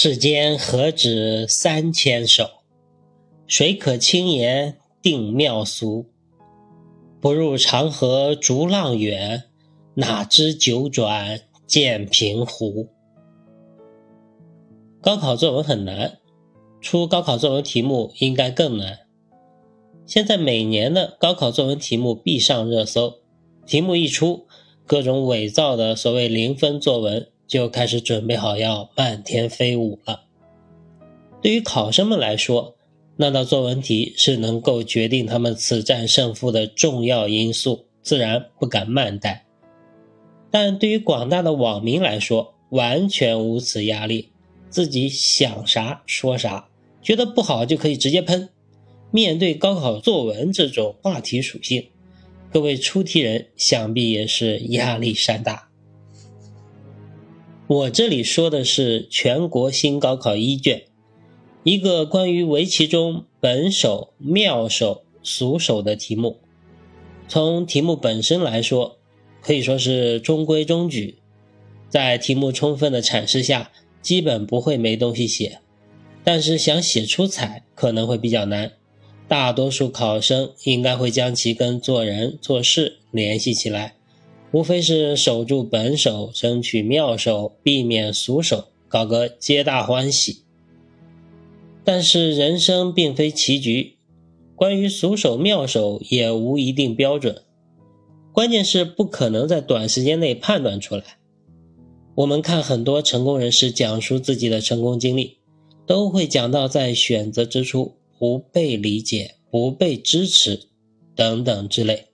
世间何止三千首，谁可轻言定妙俗？不入长河逐浪远，哪知九转见平湖。高考作文很难，出高考作文题目应该更难。现在每年的高考作文题目必上热搜，题目一出，各种伪造的所谓零分作文。就开始准备好要漫天飞舞了。对于考生们来说，那道作文题是能够决定他们此战胜负的重要因素，自然不敢慢待。但对于广大的网民来说，完全无此压力，自己想啥说啥，觉得不好就可以直接喷。面对高考作文这种话题属性，各位出题人想必也是压力山大。我这里说的是全国新高考一卷，一个关于围棋中本手、妙手、俗手的题目。从题目本身来说，可以说是中规中矩，在题目充分的阐释下，基本不会没东西写。但是想写出彩可能会比较难，大多数考生应该会将其跟做人做事联系起来。无非是守住本手，争取妙手，避免俗手，搞个皆大欢喜。但是人生并非棋局，关于俗手妙手也无一定标准，关键是不可能在短时间内判断出来。我们看很多成功人士讲述自己的成功经历，都会讲到在选择之初不被理解、不被支持等等之类，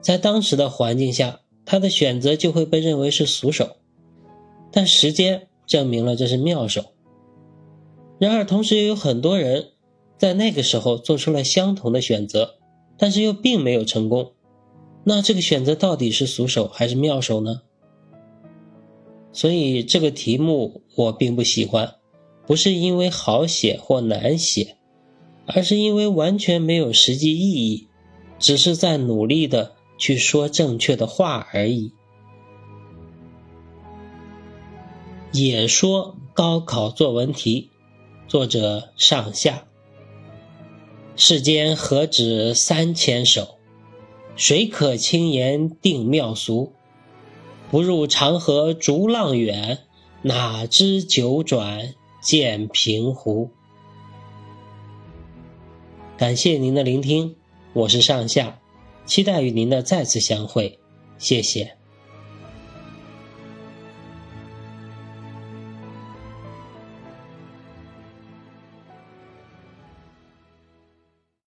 在当时的环境下。他的选择就会被认为是俗手，但时间证明了这是妙手。然而，同时也有很多人在那个时候做出了相同的选择，但是又并没有成功。那这个选择到底是俗手还是妙手呢？所以这个题目我并不喜欢，不是因为好写或难写，而是因为完全没有实际意义，只是在努力的。去说正确的话而已。也说高考作文题，作者上下。世间何止三千首，谁可轻言定妙俗？不入长河逐浪远，哪知九转见平湖。感谢您的聆听，我是上下。期待与您的再次相会，谢谢。